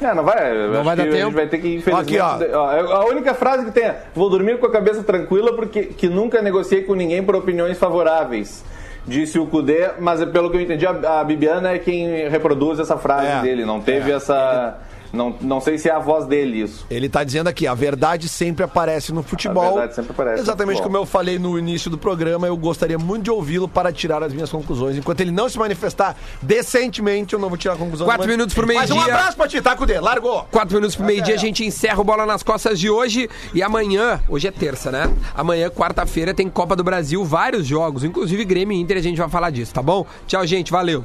É, não vai. Não vai dar que A tempo. gente vai ter que, infelizmente. Aqui, ó, A única frase que tem é: vou dormir com a cabeça tranquila porque que nunca negociei com ninguém por opiniões favoráveis. Disse o Cudê, mas pelo que eu entendi, a, a Bibiana é quem reproduz essa frase É, dele. Não teve essa. Não, não sei se é a voz dele isso. Ele tá dizendo aqui, a verdade sempre aparece no futebol. A verdade sempre aparece Exatamente futebol. como eu falei no início do programa, eu gostaria muito de ouvi-lo para tirar as minhas conclusões. Enquanto ele não se manifestar decentemente, eu não vou tirar a conclusão. Quatro Mas- minutos pro Mas um meio-dia. abraço pra ti, tá, Cudê? Largou. Quatro minutos pro meio-dia, a gente encerra o Bola nas Costas de hoje. E amanhã, hoje é terça, né? Amanhã, quarta-feira, tem Copa do Brasil, vários jogos, inclusive Grêmio e Inter, a gente vai falar disso, tá bom? Tchau, gente, valeu.